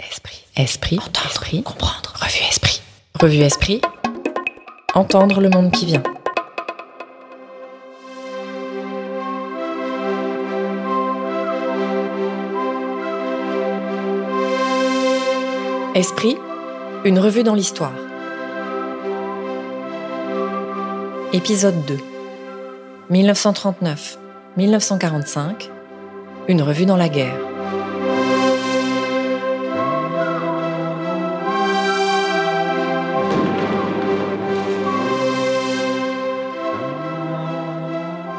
Esprit. Esprit. Entendre. Esprit. Comprendre. Revue Esprit. Revue Esprit. Entendre le monde qui vient. Esprit, une revue dans l'histoire. Épisode 2. 1939-1945. Une revue dans la guerre.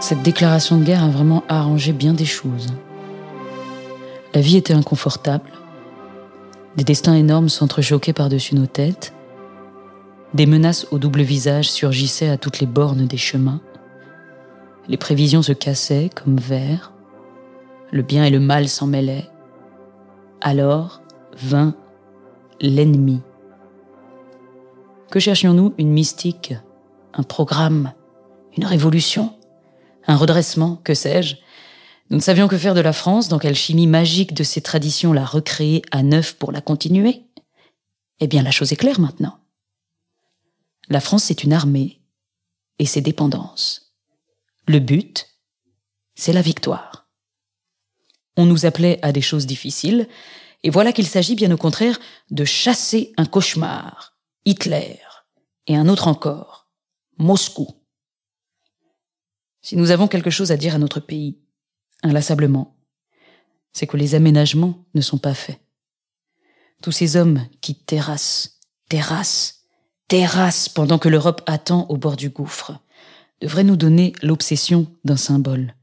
Cette déclaration de guerre a vraiment arrangé bien des choses. La vie était inconfortable. Des destins énormes s'entrechoquaient par-dessus nos têtes. Des menaces au double visage surgissaient à toutes les bornes des chemins. Les prévisions se cassaient comme verre. Le bien et le mal s'en mêlaient. Alors vint l'ennemi. Que cherchions-nous? Une mystique? Un programme? Une révolution? Un redressement, que sais-je? Nous ne savions que faire de la France, dans quelle chimie magique de ces traditions la recréer à neuf pour la continuer? Eh bien, la chose est claire maintenant. La France, c'est une armée et ses dépendances. Le but, c'est la victoire. On nous appelait à des choses difficiles, et voilà qu'il s'agit bien au contraire de chasser un cauchemar, Hitler, et un autre encore, Moscou. Si nous avons quelque chose à dire à notre pays, inlassablement, c'est que les aménagements ne sont pas faits. Tous ces hommes qui terrassent, terrassent, terrassent pendant que l'Europe attend au bord du gouffre, devraient nous donner l'obsession d'un symbole.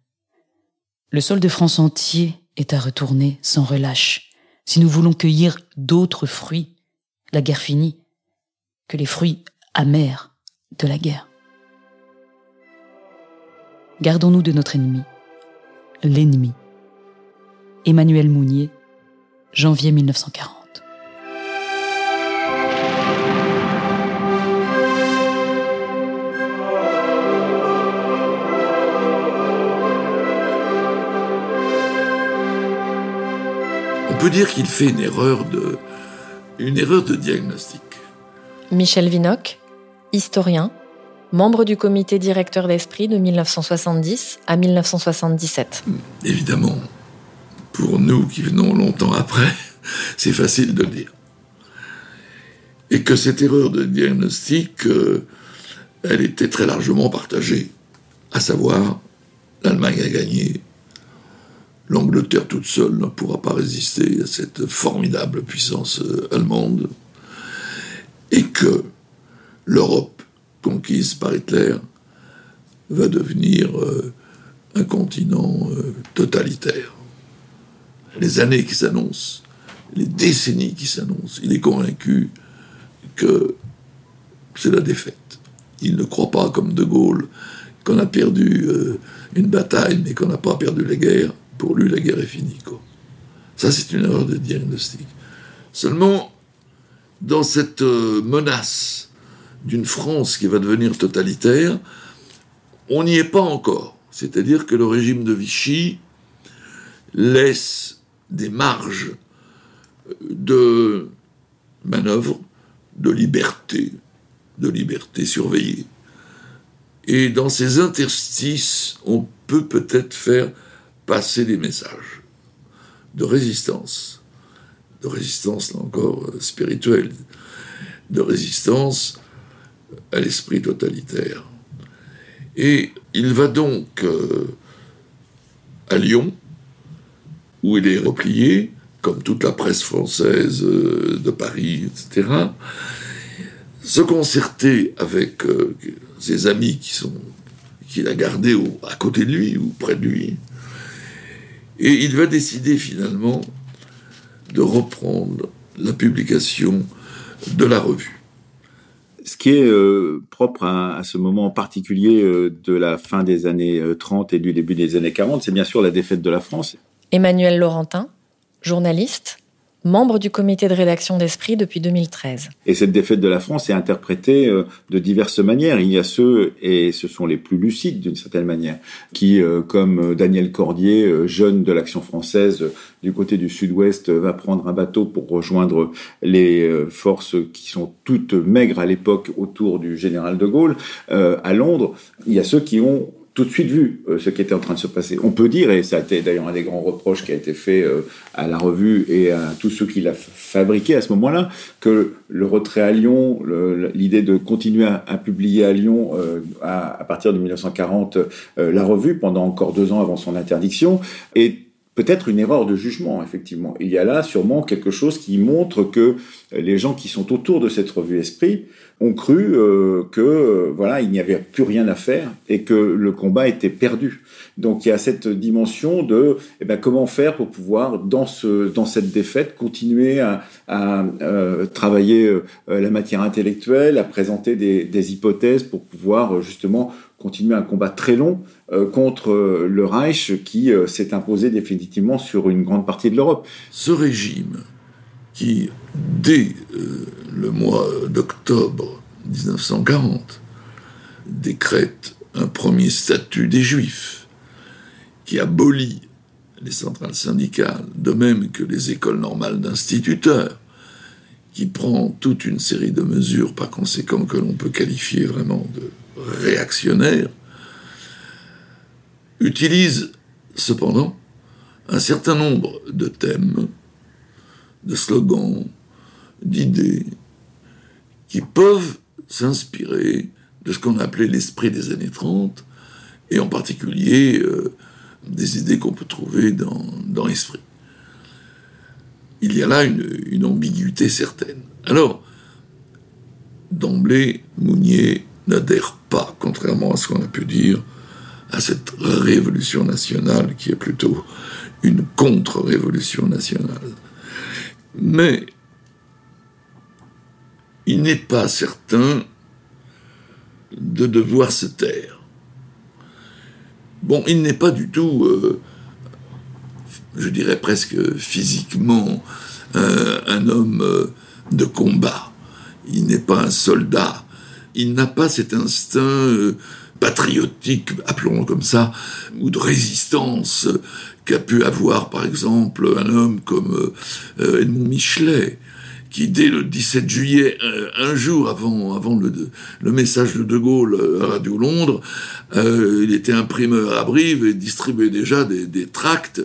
Le sol de France entier est à retourner sans relâche, si nous voulons cueillir d'autres fruits, la guerre finie, que les fruits amers de la guerre. Gardons-nous de notre ennemi, l'ennemi. Emmanuel Mounier, janvier 1940. On peut dire qu'il fait une erreur de, une erreur de diagnostic. Michel Vinocq, historien, membre du comité directeur d'Esprit de 1970 à 1977. Évidemment, pour nous qui venons longtemps après, c'est facile de dire. Et que cette erreur de diagnostic, euh, elle était très largement partagée. À savoir, l'Allemagne a gagné, l'Angleterre toute seule ne pourra pas résister à cette formidable puissance euh, allemande, et que l'Europe conquise par Hitler, va devenir euh, un continent euh, totalitaire. Les années qui s'annoncent, les décennies qui s'annoncent, il est convaincu que c'est la défaite. Il ne croit pas, comme De Gaulle, qu'on a perdu euh, une bataille, mais qu'on n'a pas perdu la guerre. Pour lui, la guerre est finie. Ça, c'est une erreur de diagnostic. Seulement, dans cette menace d'une France qui va devenir totalitaire, on n'y est pas encore. C'est-à-dire que le régime de Vichy laisse des marges de manœuvre, de liberté, de liberté surveillée. Et dans ces interstices, on peut peut-être faire passer des messages de résistance, de résistance là encore spirituelle, de résistance à l'esprit totalitaire. Et il va donc euh, à Lyon, où il est replié, comme toute la presse française euh, de Paris, etc., se concerter avec euh, ses amis qu'il a gardés à côté de lui ou près de lui. Et il va décider finalement de reprendre la publication de la revue qui est euh, propre à, ce moment particulier euh, de la fin des années 30 euh, et du début des années 40, c'est bien sûr la défaite de la France. Emmanuel Laurentin, journaliste, membre du comité de rédaction d'Esprit depuis 2013. Et cette défaite de la France est interprétée euh, de diverses manières. Il y a ceux, et ce sont les plus lucides d'une certaine manière, qui, euh, comme Daniel Cordier, euh, jeune de l'Action française du côté du sud-ouest, va prendre un bateau pour rejoindre les forces qui sont toutes maigres à l'époque autour du général de Gaulle à Londres. Il y a ceux qui ont tout de suite vu euh, ce qui était en train de se passer. On peut dire, et ça a été d'ailleurs un des grands reproches qui a été fait euh, à la revue et à tous ceux qui l'a fabriqué à ce moment-là, que le retrait à Lyon, l'idée de continuer à, publier à Lyon euh, à, à, partir de 1940 la revue pendant encore deux ans avant son interdiction, est peut-être une erreur de jugement, effectivement. Il y a là sûrement quelque chose qui montre que les gens qui sont autour de cette revue Esprit ont cru euh, que euh, voilà il n'y avait plus rien à faire et que le combat était perdu. Donc il y a cette dimension de eh ben, comment faire pour pouvoir dans ce dans cette défaite continuer à, à euh, travailler la matière intellectuelle, à présenter des, des hypothèses pour pouvoir justement continuer un combat très long contre le Reich qui s'est imposé définitivement sur une grande partie de l'Europe. Ce régime qui, dès euh, le mois d'octobre 1940, décrète un premier statut des Juifs, qui abolit les centrales syndicales, de même que les écoles normales d'instituteurs, qui prend toute une série de mesures par conséquent que l'on peut qualifier vraiment de réactionnaires, utilise cependant un certain nombre de thèmes de slogans, d'idées qui peuvent s'inspirer de ce qu'on appelait l'esprit des années 30, et en particulier euh, des idées qu'on peut trouver dans, dans Esprit. Il y a là une ambiguïté certaine. Alors, d'emblée, Mounier n'adhère pas, contrairement à ce qu'on a pu dire, à cette révolution nationale qui est plutôt une contre-révolution nationale. Mais il n'est pas certain de devoir se taire. Bon, il n'est pas du tout, euh, je dirais presque physiquement, un homme euh, de combat. Il n'est pas un soldat. Il n'a pas cet instinct euh, patriotique, appelons-le comme ça, ou de résistance qu'a pu avoir, par exemple, un homme comme euh, Edmond Michelet, qui dès le 17 juillet, euh, un jour avant, le, message de De Gaulle à Radio Londres, euh, il était imprimeur à Brive et distribuait déjà des, tracts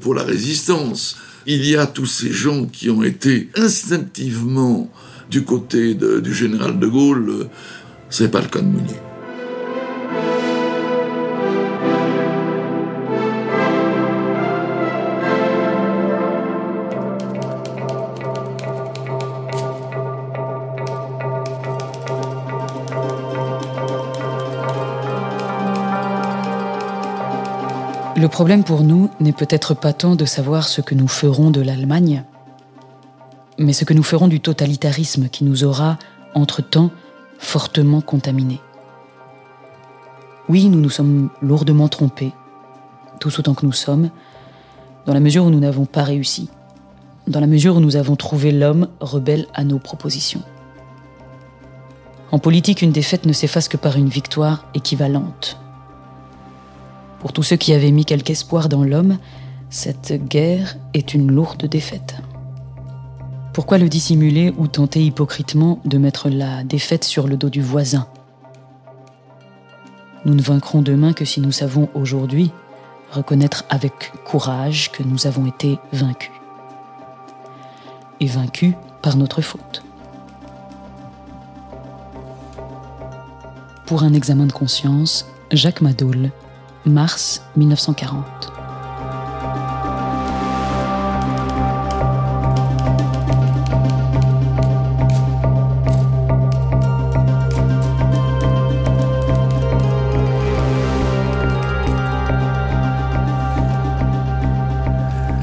pour la résistance. Il y a tous ces gens qui ont été instinctivement du côté du général De Gaulle. C'est pas le cas de Mounier. Le problème pour nous n'est peut-être pas tant de savoir ce que nous ferons de l'Allemagne, mais ce que nous ferons du totalitarisme qui nous aura, entre-temps, fortement contaminés. Oui, nous nous sommes lourdement trompés, tous autant que nous sommes, dans la mesure où nous n'avons pas réussi, dans la mesure où nous avons trouvé l'homme rebelle à nos propositions. En politique, une défaite ne s'efface que par une victoire équivalente. Pour tous ceux qui avaient mis quelque espoir dans l'homme, cette guerre est une lourde défaite. Pourquoi le dissimuler ou tenter hypocritement de mettre la défaite sur le dos du voisin? Nous ne vaincrons demain que si nous savons aujourd'hui reconnaître avec courage que nous avons été vaincus. Et vaincus par notre faute. Pour un examen de conscience, Jacques Madoul, mars 1940.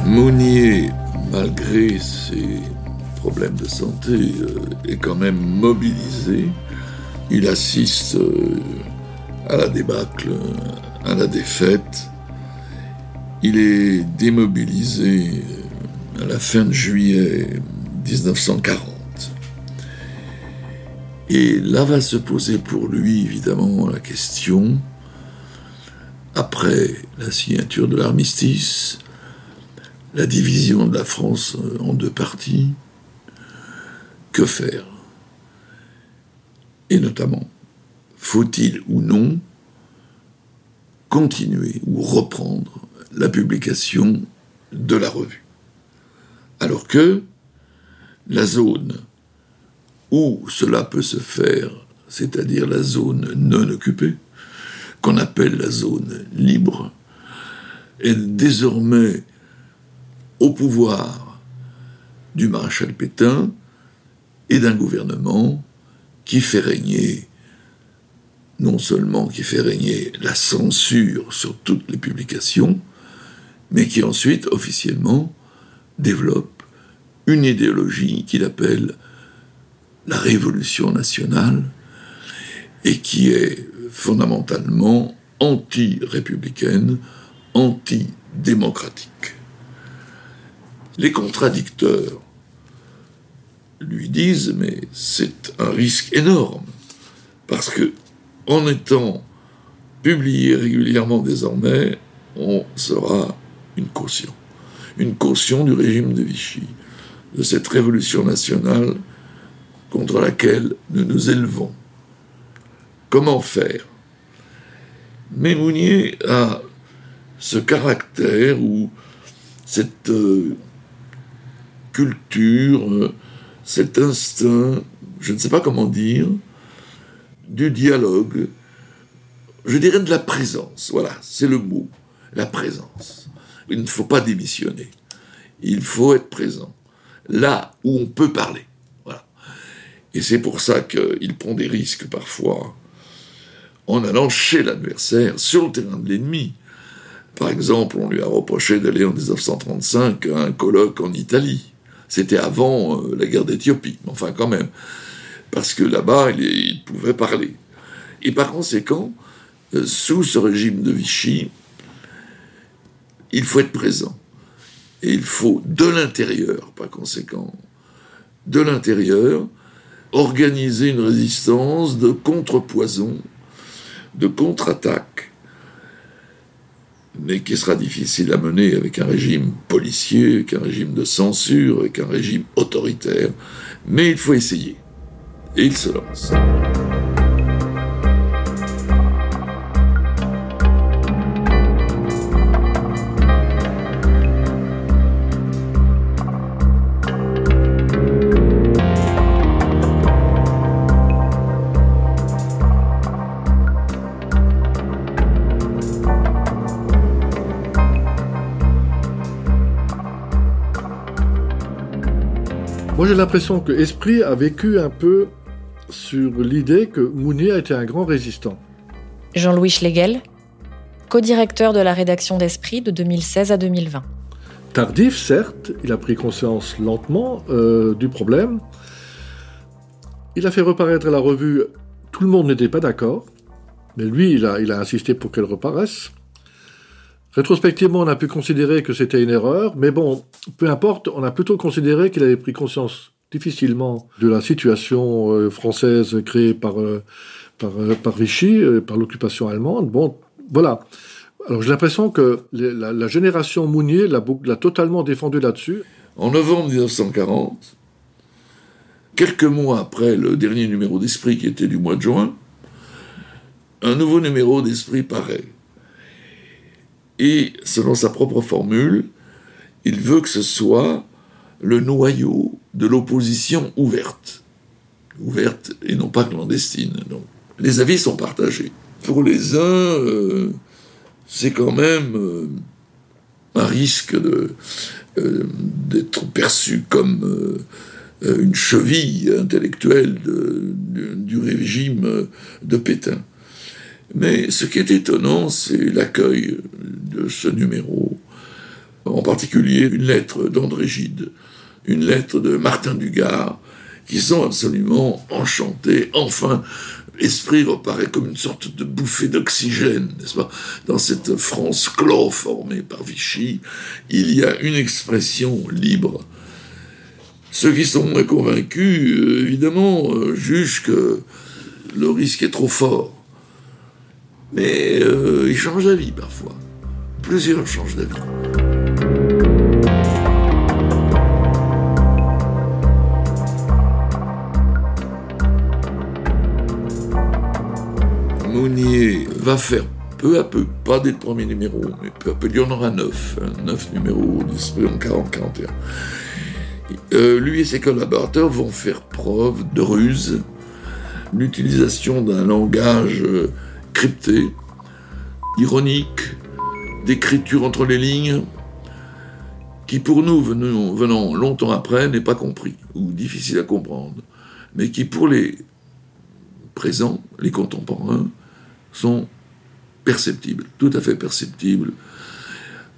Mounier, malgré ses problèmes de santé, euh, est quand même mobilisé. Il assiste euh, à la débâcle à la défaite. Il est démobilisé à la fin de juillet 1940. Et là va se poser pour lui, évidemment, la question, après la signature de l'armistice, la division de la France en deux parties, que faire? Et notamment, faut-il ou non continuer ou reprendre la publication de la revue. Alors que la zone où cela peut se faire, c'est-à-dire la zone non occupée, qu'on appelle la zone libre, est désormais au pouvoir du maréchal Pétain et d'un gouvernement qui fait régner, non seulement qui fait régner la censure sur toutes les publications, mais qui ensuite officiellement développe une idéologie qu'il appelle la révolution nationale et qui est fondamentalement anti-républicaine, anti-démocratique. Les contradicteurs lui disent mais c'est un risque énorme parce que en étant publié régulièrement désormais, on sera une caution, une caution du régime de Vichy, de cette révolution nationale contre laquelle nous nous élevons. Comment faire? Mais Mounier a ce caractère ou cette euh, culture, euh, cet instinct, je ne sais pas comment dire, du dialogue, je dirais de la présence, voilà, c'est le mot, la présence. Il ne faut pas démissionner, il faut être présent, là où on peut parler. Et c'est pour ça qu'il prend des risques parfois en allant chez l'adversaire, sur le terrain de l'ennemi. Par exemple, on lui a reproché d'aller en 1935 à un colloque en Italie. C'était avant euh, la guerre d'Éthiopie, enfin quand même, parce que là-bas, il, pouvait parler. Et par conséquent, euh, sous ce régime de Vichy, il faut être présent. Et il faut, de l'intérieur, par conséquent, de l'intérieur, organiser une résistance de contrepoison, de contre-attaque, mais qui sera difficile à mener avec un régime policier, avec un régime de censure, avec un régime autoritaire. Mais il faut essayer. Et il se lance. Moi, j'ai l'impression que Esprit a vécu un peu sur l'idée que Mounier a été un grand résistant. Jean-Louis Schlegel, co-directeur de la rédaction d'Esprit de 2016 à 2020. Tardif, certes, il a pris conscience lentement euh, du problème. Il a fait reparaître la revue, tout le monde n'était pas d'accord, mais lui, il a, il a insisté pour qu'elle reparaisse. Rétrospectivement, on a pu considérer que c'était une erreur, mais bon, peu importe, on a plutôt considéré qu'il avait pris conscience difficilement de la situation euh, française créée par, euh, par, euh, par, Vichy, par l'occupation allemande. Bon, voilà. Alors j'ai l'impression que la, génération Mounier l'a totalement défendu là-dessus. En novembre 1940, quelques mois après le dernier numéro d'Esprit qui était du mois de juin, un nouveau numéro d'Esprit paraît. Et selon sa propre formule, il veut que ce soit le noyau de l'opposition ouverte. Ouverte et non pas clandestine. Donc, les avis sont partagés. Pour les uns, euh, c'est quand même euh, un risque euh, d'être perçu comme une cheville intellectuelle du régime de Pétain. Mais ce qui est étonnant, c'est l'accueil de ce numéro, en particulier une lettre d'André Gide, une lettre de Martin Dugard, qui sont absolument enchantés. Enfin, Esprit reparaît comme une sorte de bouffée d'oxygène, n'est-ce pas? Dans cette France chloroformée par Vichy, il y a une expression libre. Ceux qui sont moins convaincus, euh, évidemment, euh, jugent que le risque est trop fort. Mais euh, ils changent d'avis parfois. Plusieurs changent d'avis. Va faire peu à peu, pas dès le premier numéro, mais peu à peu, il y en aura neuf, hein, neuf numéros d'esprit en 40-41. Euh, lui et ses collaborateurs vont faire preuve de ruse, l'utilisation d'un langage euh, crypté, ironique, d'écriture entre les lignes, qui pour nous, venant longtemps après, n'est pas compris, ou difficile à comprendre, mais qui pour les présents, les contemporains, sont perceptibles, tout à fait perceptibles,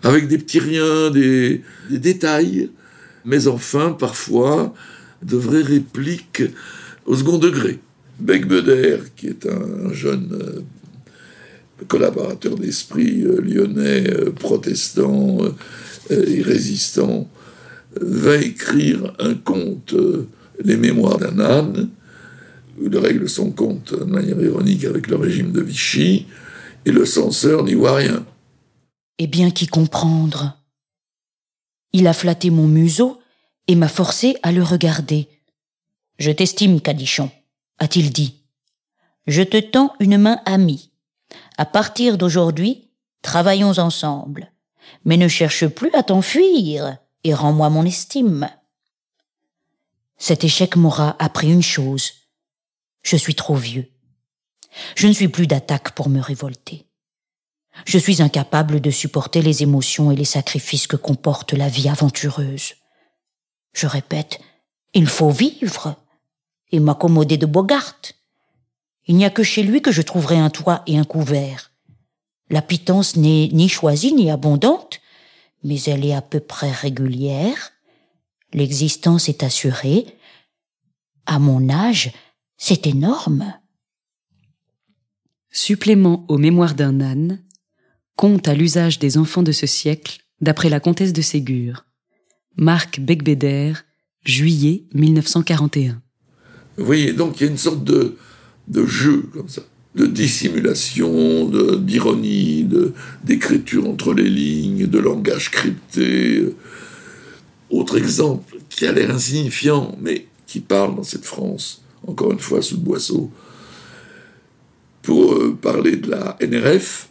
avec des petits riens, des, détails, mais enfin, parfois, de vraies répliques au second degré. Becbeder, qui est un jeune euh, collaborateur d'esprit euh, lyonnais, euh, protestant et résistant, va écrire un conte, Les Mémoires d'un âne, il règle son compte de manière ironique avec le régime de Vichy, et le censeur n'y voit rien. Eh bien, qui comprendre? Il a flatté mon museau et m'a forcé à le regarder. Je t'estime, Cadichon, a-t-il dit. Je te tends une main amie. À partir d'aujourd'hui, travaillons ensemble. Mais ne cherche plus à t'enfuir et rends-moi mon estime. Cet échec m'aura appris une chose. Je suis trop vieux. Je ne suis plus d'attaque pour me révolter. Je suis incapable de supporter les émotions et les sacrifices que comporte la vie aventureuse. Je répète, il faut vivre et m'accommoder de Bogart. Il n'y a que chez lui que je trouverai un toit et un couvert. La pitance n'est ni choisie ni abondante, mais elle est à peu près régulière. L'existence est assurée. À mon âge, c'est énorme. Supplément aux mémoires d'un âne, conte à l'usage des enfants de ce siècle, d'après la comtesse de Ségur. Marc Becbéder, juillet 1941. Vous voyez, donc il y a une sorte de, de jeu comme ça, de dissimulation, d'ironie, d'écriture entre les lignes, de langage crypté. Autre exemple qui a l'air insignifiant, mais qui parle dans cette France encore une fois sous le boisseau, pour euh, parler de la NRF,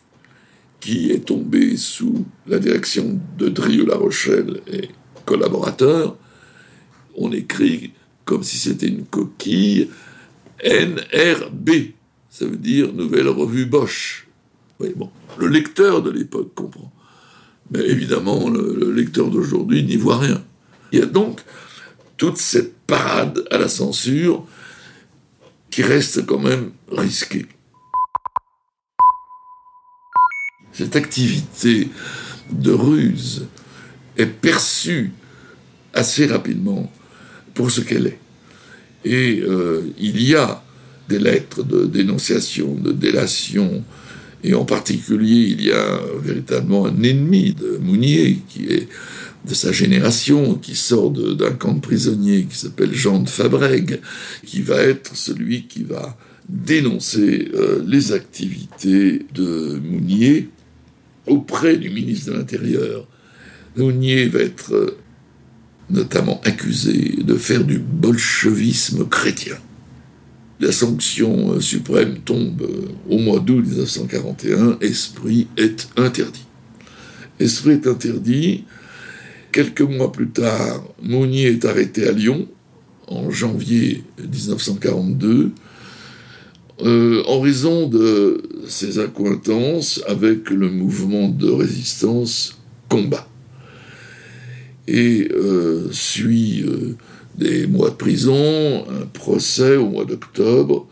qui est tombée sous la direction de Drieux-La Rochelle et collaborateurs. On écrit comme si c'était une coquille NRB, ça veut dire Nouvelle Revue Bosch. Le lecteur de l'époque comprend. Mais évidemment, le lecteur d'aujourd'hui n'y voit rien. Il y a donc toute cette parade à la censure qui reste quand même risqué. Cette activité de ruse est perçue assez rapidement pour ce qu'elle est. Et euh, il y a des lettres de dénonciation, de délation, et en particulier, il y a véritablement un ennemi de Mounier qui est de sa génération, qui sort d'un camp de prisonniers qui s'appelle Jean de Fabrègue, qui va être celui qui va dénoncer euh, les activités de Mounier auprès du ministre de l'Intérieur. Mounier va être euh, notamment accusé de faire du bolchevisme chrétien. La sanction euh, suprême tombe au mois d'août 1941, Esprit est interdit. Esprit est interdit, Quelques mois plus tard, Mounier est arrêté à Lyon, en janvier 1942, euh, en raison de ses accointances avec le mouvement de résistance Combat. Et euh, suit euh, des mois de prison, un procès au mois d'octobre,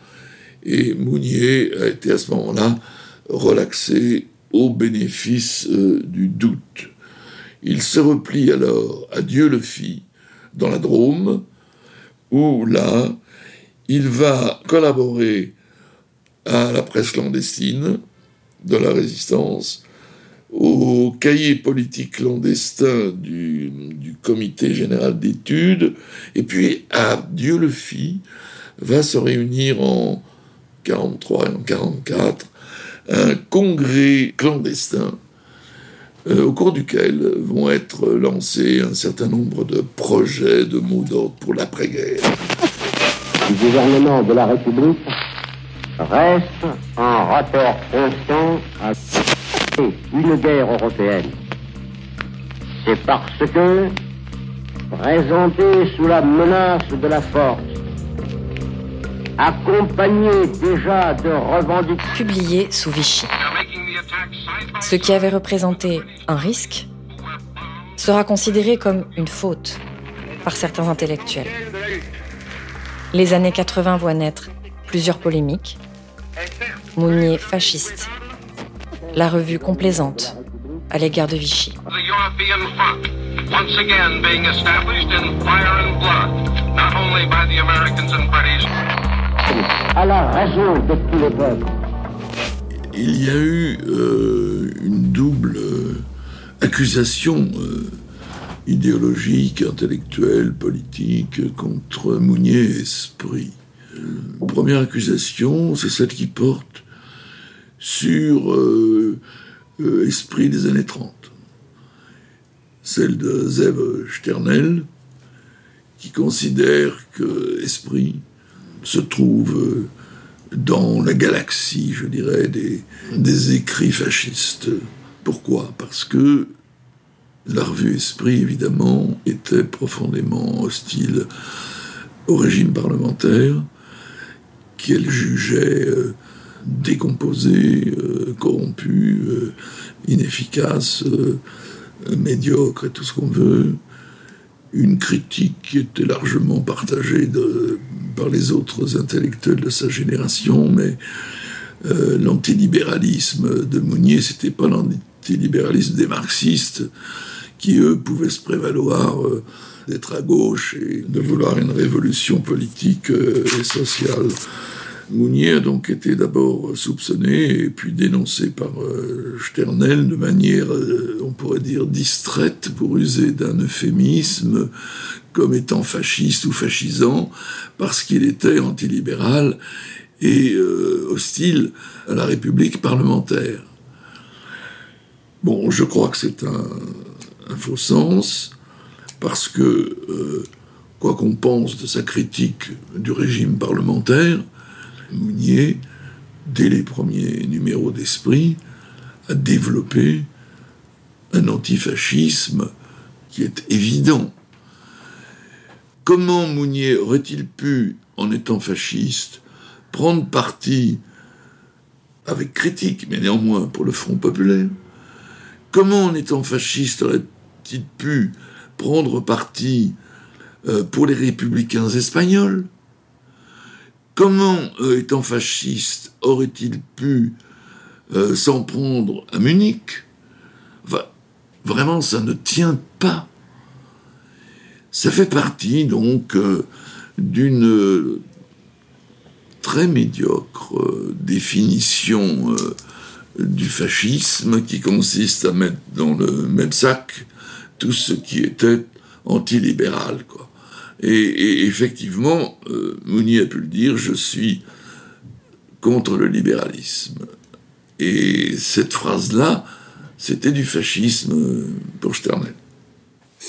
et Mounier a été à ce moment-là relaxé au bénéfice du doute. Il se replie alors à Dieu le Fit dans la Drôme, où là, il va collaborer à la presse clandestine de la résistance, au cahier politique clandestin du, comité général d'études, et puis à Dieu le fit, va se réunir en 43 et en 44 un congrès clandestin euh, au cours duquel vont être lancés un certain nombre de projets de mots d'ordre pour l'après-guerre. Le gouvernement de la République reste en rapport constant à une guerre européenne. C'est parce que, présenté sous la menace de la force, accompagné déjà de revendications... Publié sous Vichy. Ce qui avait représenté un risque sera considéré comme une faute par certains intellectuels. Les années 80 voient naître plusieurs polémiques. Mounier fasciste, la revue complaisante à l'égard de Vichy. À la raison de tous les peuples. Il y a eu euh, une double euh, accusation euh, idéologique, intellectuelle, politique contre Mounier et Esprit. première accusation, c'est celle qui porte sur Esprit des années 30. Celle de Zev Sternel, qui considère que Esprit se trouve dans la galaxie, je dirais, des écrits fascistes. Pourquoi? Parce que la revue Esprit, évidemment, était profondément hostile au régime parlementaire, qu'elle jugeait euh, décomposé, euh, corrompu, euh, inefficace, médiocre et tout ce qu'on veut. Une critique qui était largement partagée par les autres intellectuels de sa génération, mais l'antilibéralisme de Mounier, c'était pas l'antilibéralisme des marxistes, qui eux pouvaient se prévaloir d'être à gauche et de vouloir une révolution politique euh, et sociale. Mounier a donc été d'abord soupçonné et puis dénoncé par Sternel de manière, on pourrait dire, distraite pour user d'un euphémisme comme étant fasciste ou fascisant parce qu'il était antilibéral et euh, hostile à la République parlementaire. Bon, je crois que c'est un, faux sens, parce que, euh, quoi qu'on pense de sa critique du régime parlementaire, Mounier, dès les premiers numéros d'Esprit, a développé un antifascisme qui est évident. Comment Mounier aurait-il pu, en étant fasciste, prendre parti, avec critique, mais néanmoins pour le Front populaire? Comment, en étant fasciste, aurait-il pu prendre parti euh, pour les républicains espagnols Comment, euh, étant fasciste, aurait-il pu euh, s'en prendre à Munich? Vraiment, ça ne tient pas. Ça fait partie donc d'une très médiocre définition du fascisme qui consiste à mettre dans le même sac tout ce qui était antilibéral. Et, effectivement, Mounier a pu le dire, je suis contre le libéralisme. Et cette phrase-là, c'était du fascisme pour Sternel.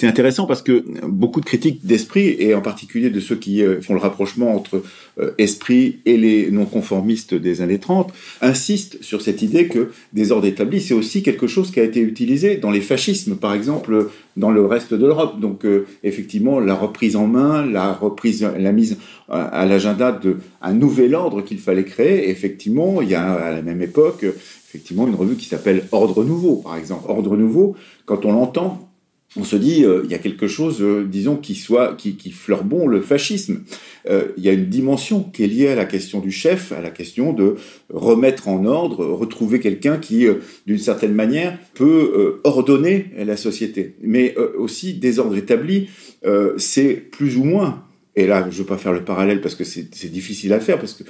C'est intéressant parce que beaucoup de critiques d'esprit, et en particulier de ceux qui euh, font le rapprochement entre euh, esprit et les non-conformistes des années 30, insistent sur cette idée que des ordres établis, c'est aussi quelque chose qui a été utilisé dans les fascismes, par exemple, dans le reste de l'Europe. Donc, euh, effectivement, la reprise en main, la reprise, la mise à l'agenda d'un nouvel ordre qu'il fallait créer. Effectivement, il y a à la même époque, effectivement, une revue qui s'appelle Ordre Nouveau, par exemple. Ordre Nouveau, quand on l'entend, on se dit euh, il y a quelque chose, euh, disons, qui soit qui, qui fleure bon le fascisme. Euh, il y a une dimension qui est liée à la question du chef, à la question de remettre en ordre, retrouver quelqu'un qui, d'une certaine manière, peut ordonner la société. Mais aussi des ordres établis, c'est plus ou moins et là, je ne veux pas faire le parallèle parce que c'est difficile à faire, parce qu'il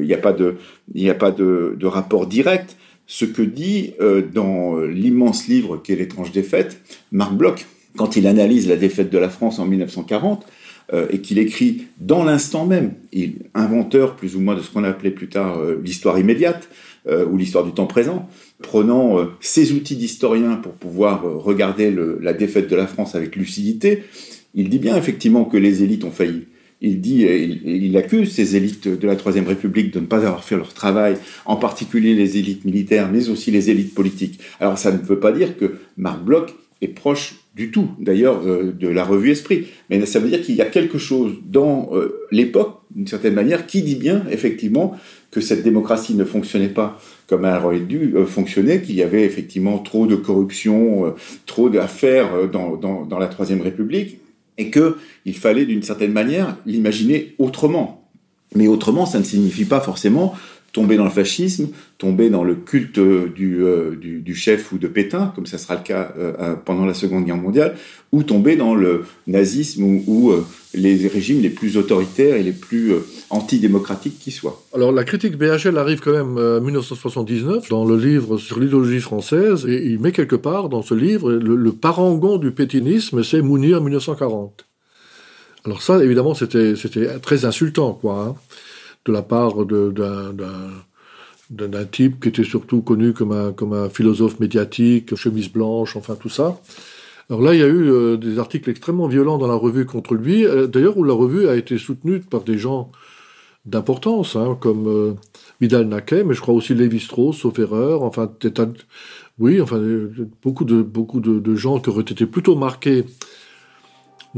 n'y a pas, de, rapport direct, ce que dit euh, dans l'immense livre qu'est L'étrange défaite, Marc Bloch, quand il analyse la défaite de la France en 1940, euh, et qu'il écrit dans l'instant même, il, inventeur plus ou moins de ce qu'on appelait plus tard euh, l'histoire immédiate, euh, ou l'histoire du temps présent, prenant ses outils d'historien pour pouvoir regarder la défaite de la France avec lucidité, il dit bien effectivement que les élites ont failli. Il dit, il, il, accuse ces élites de la Troisième République de ne pas avoir fait leur travail, en particulier les élites militaires, mais aussi les élites politiques. Alors ça ne veut pas dire que Marc Bloch est proche du tout, d'ailleurs, euh, de la revue Esprit. Mais ça veut dire qu'il y a quelque chose dans euh, l'époque, d'une certaine manière, qui dit bien, effectivement, que cette démocratie ne fonctionnait pas comme elle aurait dû euh, fonctionner, qu'il y avait effectivement trop de corruption, trop d'affaires dans, la Troisième République, et qu'il fallait, d'une certaine manière, l'imaginer autrement. Mais autrement, ça ne signifie pas forcément tomber dans le fascisme, tomber dans le culte du, euh, du, du, chef ou de Pétain, comme ça sera le cas euh, pendant la Seconde Guerre mondiale, ou tomber dans le nazisme ou, euh, les régimes les plus autoritaires et les plus antidémocratiques qui soient. Alors la critique BHL arrive quand même en 1979 dans le livre sur l'idéologie française, et il met quelque part dans ce livre le, le parangon du pétinisme, c'est Mounir 1940. Alors ça, évidemment, c'était très insultant, quoi. Hein de la part d'un type qui était surtout connu comme un, comme un philosophe médiatique, chemise blanche, enfin tout ça. Alors là, il y a eu euh, des articles extrêmement violents dans la revue contre lui, euh, d'ailleurs où la revue a été soutenue par des gens d'importance, hein, comme euh, Vidal Naquet, mais je crois aussi Lévi-Strauss, sauf erreur, enfin, oui, enfin, beaucoup de, beaucoup de, de gens qui auraient été plutôt marqués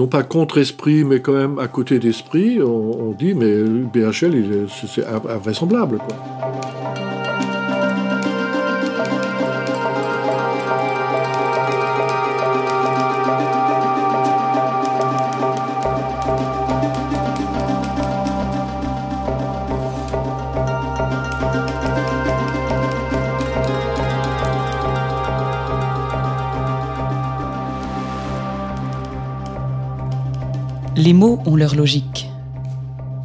non pas contre esprit, mais quand même à côté d'esprit, on, dit, mais BHL, c'est invraisemblable. Quoi. Les mots ont leur logique,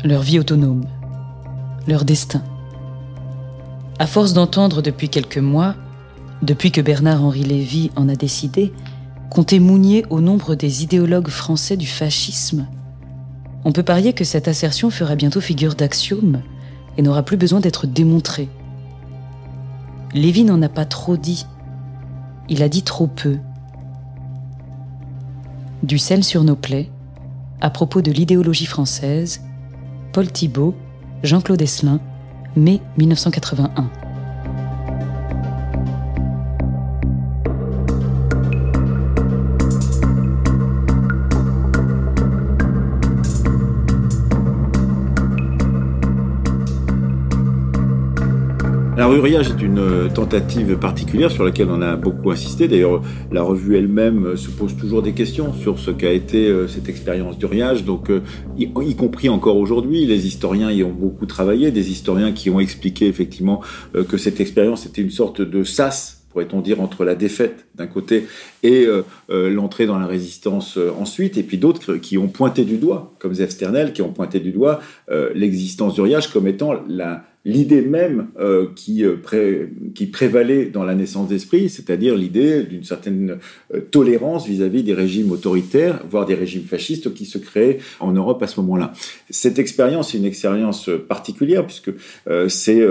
leur vie autonome, leur destin. À force d'entendre depuis quelques mois, depuis que Bernard-Henri Lévy en a décidé, compter Mounier au nombre des idéologues français du fascisme, on peut parier que cette assertion fera bientôt figure d'axiome et n'aura plus besoin d'être démontrée. Lévy n'en a pas trop dit. Il a dit trop peu. Du sel sur nos plaies, à propos de l'idéologie française, Paul Thibault, Jean-Claude Esselin, mai 1981. La Ruriage est une euh, tentative particulière sur laquelle on a beaucoup insisté. D'ailleurs, la revue elle-même euh, se pose toujours des questions sur ce qu'a été euh, cette expérience du. Donc, y, compris encore aujourd'hui, les historiens y ont beaucoup travaillé, des historiens qui ont expliqué effectivement que cette expérience était une sorte de sas pourrait-on dire, entre la défaite d'un côté et l'entrée dans la résistance ensuite, et puis d'autres qui ont pointé du doigt, comme Zef Sternel, qui ont pointé du doigt l'existence du riage comme étant la, l'idée même euh, qui, euh, qui prévalait dans la naissance d'esprit, c'est-à-dire l'idée d'une certaine euh, tolérance vis-à-vis des régimes autoritaires, voire des régimes fascistes qui se créaient en Europe à ce moment-là. Cette expérience est une expérience particulière puisque c'est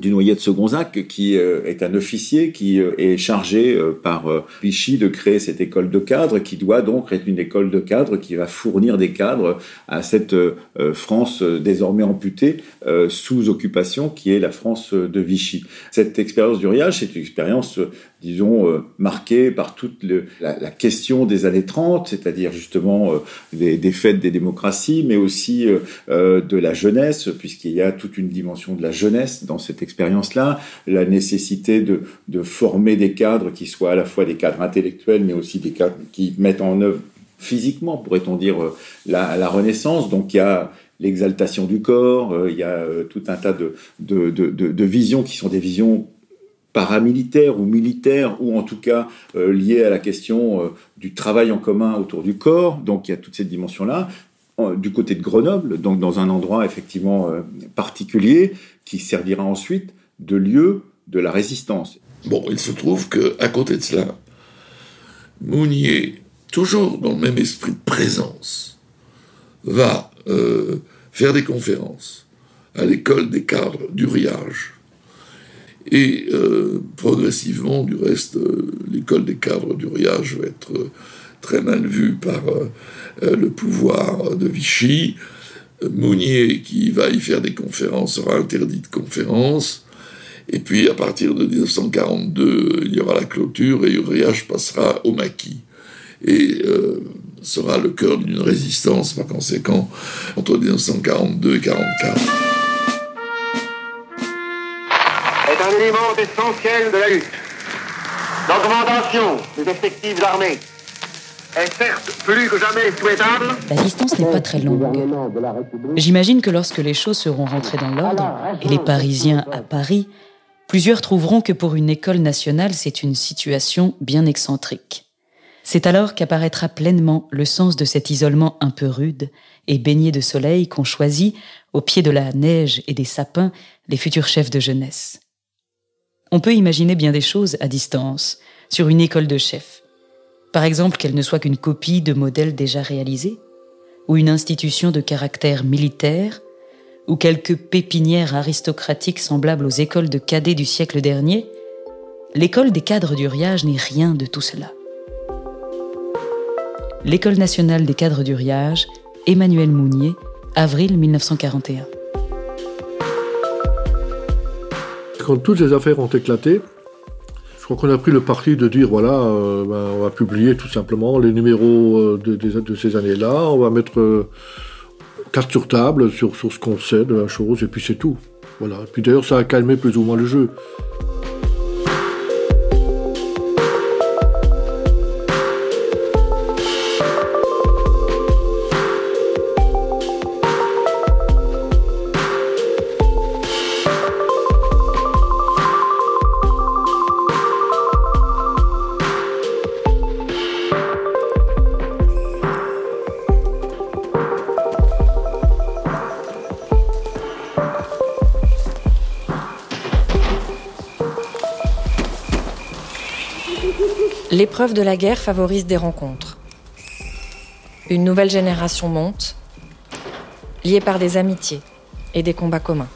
du noyer de Segonzac, qui euh, est un officier qui euh, est chargé euh, par Vichy de créer cette école de cadres, qui doit donc être une école de cadres qui va fournir des cadres à cette France désormais amputée sous occupation, qui est la France de Vichy. Cette expérience du riage, c'est une expérience disons, euh, par toute la, question des années 30, c'est-à-dire justement euh, des, des, fêtes des démocraties, mais aussi euh, de la jeunesse, puisqu'il y a toute une dimension de la jeunesse dans cette expérience-là, la nécessité de, former des cadres qui soient à la fois des cadres intellectuels, mais aussi des cadres qui mettent en œuvre physiquement, pourrait-on dire, la, Renaissance. Donc il y a l'exaltation du corps, il y a tout un tas de, visions qui sont des visions paramilitaire ou militaire, ou en tout cas euh, à la question euh, du travail en commun autour du corps. Donc il y a toute cette dimension-là. du côté de Grenoble, donc dans un endroit effectivement particulier, qui servira ensuite de lieu de la résistance. Bon, il se trouve que à côté de cela, Mounier, toujours dans le même esprit de présence, va faire des conférences à l'école des cadres du riage. Et euh, progressivement, du reste, euh, l'école des cadres du riage va être euh, très mal vue par le pouvoir de Vichy. Mounier, qui va y faire des conférences, sera interdit de conférences. Et puis, à partir de 1942, il y aura la clôture et Uriage passera au maquis. Et sera le cœur d'une résistance, par conséquent, entre 1942 et 1944. Essentiel de la lutte. L'augmentation des effectifs armés est certes plus que jamais souhaitable. La distance n'est pas très longue. J'imagine que lorsque les choses seront rentrées dans l'ordre, et les Parisiens à Paris, plusieurs trouveront que pour une école nationale, c'est une situation bien excentrique. C'est alors qu'apparaîtra pleinement le sens de cet isolement un peu rude et baigné de soleil qu'ont choisi, au pied de la neige et des sapins, les futurs chefs de jeunesse. On peut imaginer bien des choses à distance, sur une école de chefs. Par exemple qu'elle ne soit qu'une copie de modèles déjà réalisés, ou une institution de caractère militaire, ou quelques pépinières aristocratiques semblables aux écoles de cadets du siècle dernier, l'école des cadres du riage n'est rien de tout cela l'École nationale des cadres du riage, Emmanuel Mounier, avril 1941. Quand toutes ces affaires ont éclaté, je crois qu'on a pris le parti de dire voilà, euh, ben, on va publier tout simplement les numéros euh, de, ces années-là, on va mettre euh, carte sur table sur, sur ce qu'on sait de la chose, et puis c'est tout. Voilà. puis d'ailleurs, ça a calmé plus ou moins le jeu. L'épreuve de la guerre favorise des rencontres. Une nouvelle génération monte, liée par des amitiés et des combats communs.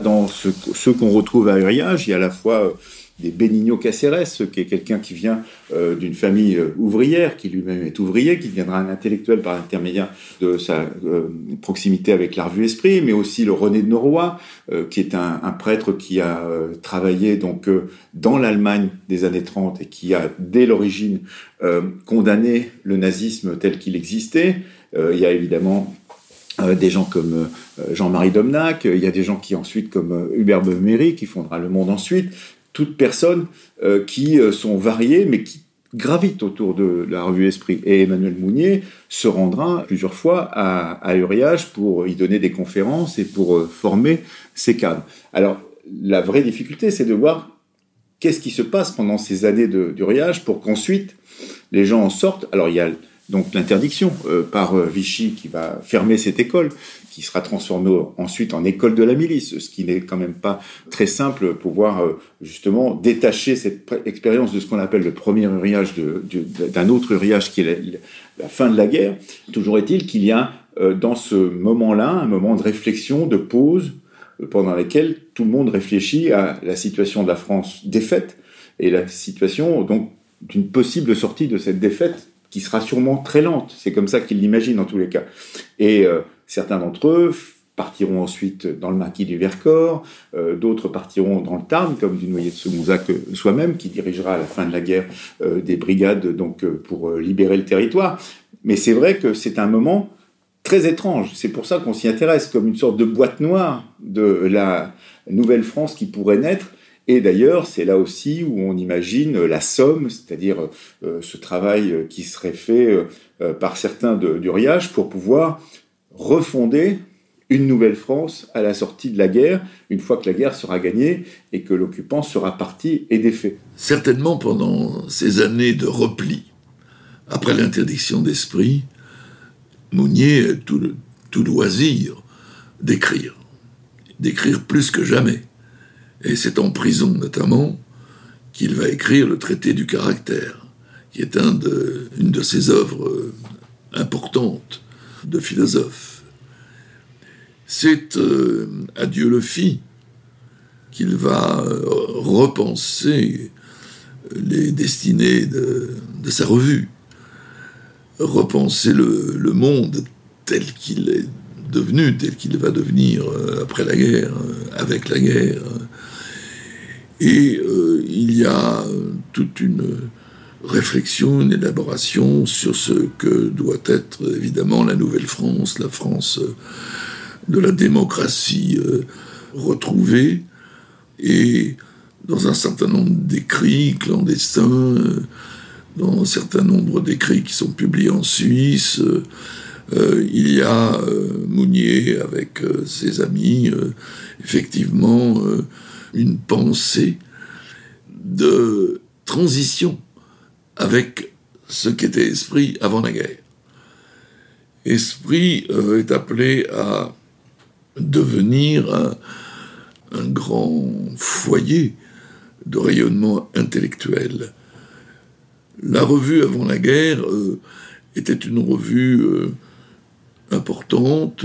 Dans ce, qu'on retrouve à Uriage, il y a à la fois des Benigno Caceres, qui est quelqu'un qui vient euh, d'une famille euh, ouvrière, qui lui-même est ouvrier, qui deviendra un intellectuel par l'intermédiaire de sa euh, proximité avec la revue Esprit, mais aussi le René de Noroy, qui est un, prêtre qui a travaillé donc dans l'Allemagne des années 30 et qui a dès l'origine condamné le nazisme tel qu'il existait. il y a évidemment des gens comme Jean-Marie Domnac, il y a des gens qui ensuite comme Hubert Beumery qui fondera Le Monde ensuite, toutes personnes euh, qui euh, sont variées, mais qui gravitent autour de la revue Esprit. Et Emmanuel Mounier se rendra plusieurs fois à, à Uriage pour y donner des conférences et pour euh, former ses cadres. Alors, la vraie difficulté, c'est de voir qu'est-ce qui se passe pendant ces années d'Uriage pour qu'ensuite les gens en sortent. Alors, il y a donc l'interdiction par Vichy qui va fermer cette école, qui sera transformé ensuite en école de la milice, ce qui n'est quand même pas très simple pour pouvoir euh, justement détacher cette expérience de ce qu'on appelle le premier uriage d'un autre uriage qui est la, fin de la guerre. Toujours est-il qu'il y a euh, dans ce moment-là un moment de réflexion, de pause, euh, pendant laquelle tout le monde réfléchit à la situation de la France défaite et la situation donc d'une possible sortie de cette défaite qui sera sûrement très lente. C'est comme ça qu'il l'imagine en tous les cas. Et Certains d'entre eux partiront ensuite dans le maquis du Vercors, euh, d'autres partiront dans le Tarn, comme du noyer de Semonzac soi-même, qui dirigera à la fin de la guerre euh, des brigades donc euh, pour libérer le territoire. Mais c'est vrai que c'est un moment très étrange. C'est pour ça qu'on s'y intéresse, comme une sorte de boîte noire de la nouvelle France qui pourrait naître. Et d'ailleurs, c'est là aussi où on imagine la somme, c'est-à-dire ce travail qui serait fait par certains de, du Riage pour pouvoir refonder une nouvelle France à la sortie de la guerre, une fois que la guerre sera gagnée et que l'occupant sera parti et défait. Certainement pendant ces années de repli, après l'interdiction d'esprit, Mounier a tout, tout loisir d'écrire, d'écrire plus que jamais. Et c'est en prison notamment qu'il va écrire le traité du caractère, qui est une de ses œuvres euh, importantes de philosophe. C'est euh, à Dieu le fit qu'il va euh, repenser les destinées de, sa revue, repenser le, monde tel qu'il est devenu, tel qu'il va devenir après la guerre, avec la guerre. Et il y a toute une réflexion, une élaboration sur ce que doit être évidemment la Nouvelle-France, la France euh, de la démocratie euh, retrouvée, et dans un certain nombre d'écrits clandestins, euh, dans un certain nombre d'écrits qui sont publiés en Suisse, il y a Mounier avec ses amis, effectivement, une pensée de transition avec ce qu'était Esprit avant la guerre. Esprit euh, est appelé à devenir un, grand foyer de rayonnement intellectuel. La revue avant la guerre euh, était une revue euh, importante,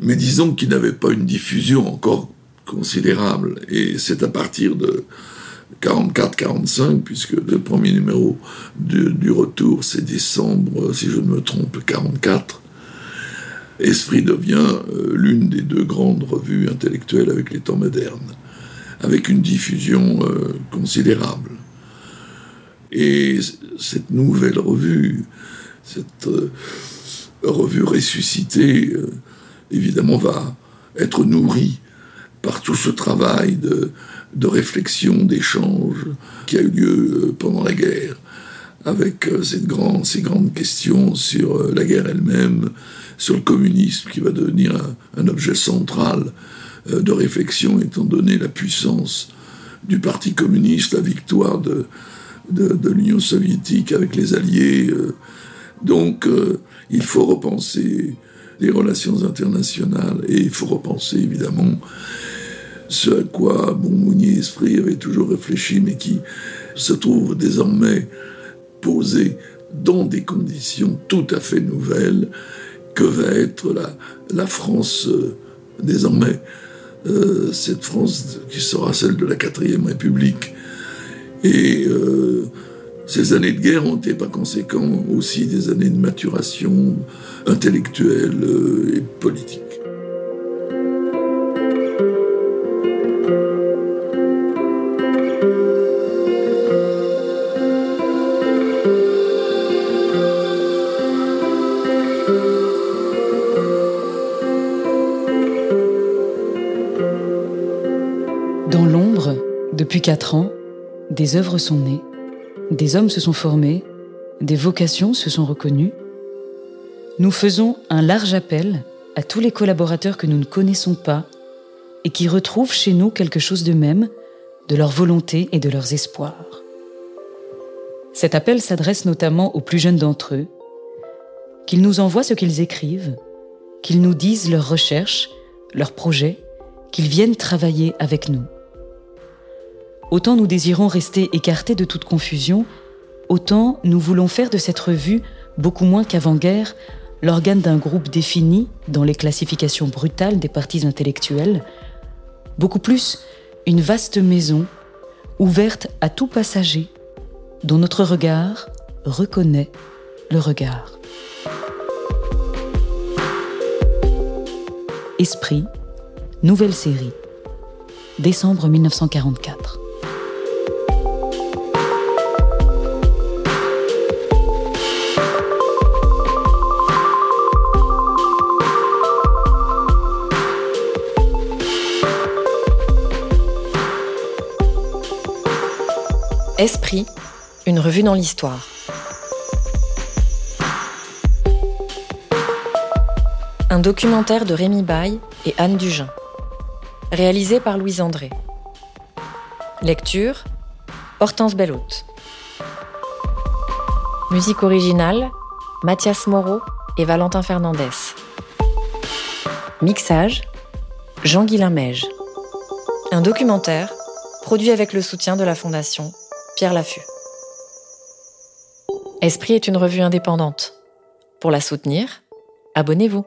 mais disons qu'il n'avait pas une diffusion encore considérable. Et c'est à partir de 44-45, puisque le premier numéro du, retour, c'est décembre, si je ne me trompe, 44. Esprit devient euh, l'une des deux grandes revues intellectuelles avec les temps modernes, avec une diffusion euh, considérable. Et cette nouvelle revue, cette euh, revue ressuscitée, évidemment, va être nourrie par tout ce travail de, de réflexion, d'échange qui a eu lieu euh, pendant la guerre, avec euh, cette grande, ces grandes questions sur euh, la guerre elle-même, sur le communisme qui va devenir un, objet central de réflexion étant donné la puissance du Parti communiste, la victoire de, de, l'Union soviétique avec les Alliés. Donc il faut repenser les relations internationales et il faut repenser évidemment ce à quoi bon Mounier Esprit avait toujours réfléchi, mais qui se trouve désormais posé dans des conditions tout à fait nouvelles, que va être la, la France euh, désormais, euh, cette France qui sera celle de la quatrième République. Et euh, ces années de guerre ont été par conséquent aussi des années de maturation intellectuelle et politique. Quatre ans, des œuvres sont nées, des hommes se sont formés, des vocations se sont reconnues. Nous faisons un large appel à tous les collaborateurs que nous ne connaissons pas et qui retrouvent chez nous quelque chose de même, de leur volonté et de leurs espoirs. Cet appel s'adresse notamment aux plus jeunes d'entre eux, qu'ils nous envoient ce qu'ils écrivent, qu'ils nous disent leurs recherches, leurs projets, qu'ils viennent travailler avec nous. Autant nous désirons rester écartés de toute confusion, autant nous voulons faire de cette revue, beaucoup moins qu'avant-guerre, l'organe d'un groupe défini dans les classifications brutales des partis intellectuels, beaucoup plus une vaste maison ouverte à tout passager dont notre regard reconnaît le regard. Esprit, nouvelle série, décembre 1944. Esprit, une revue dans l'histoire. Un documentaire de Rémi Baye et Anne Dugin. Réalisé par Louise André. Lecture Hortense Bellotte. Musique originale, Mathias Moreau et Valentin Fernandez. Mixage, Jean-Guilain Meige. Un documentaire produit avec le soutien de la Fondation Esprit est une revue indépendante. Pour la soutenir, abonnez-vous.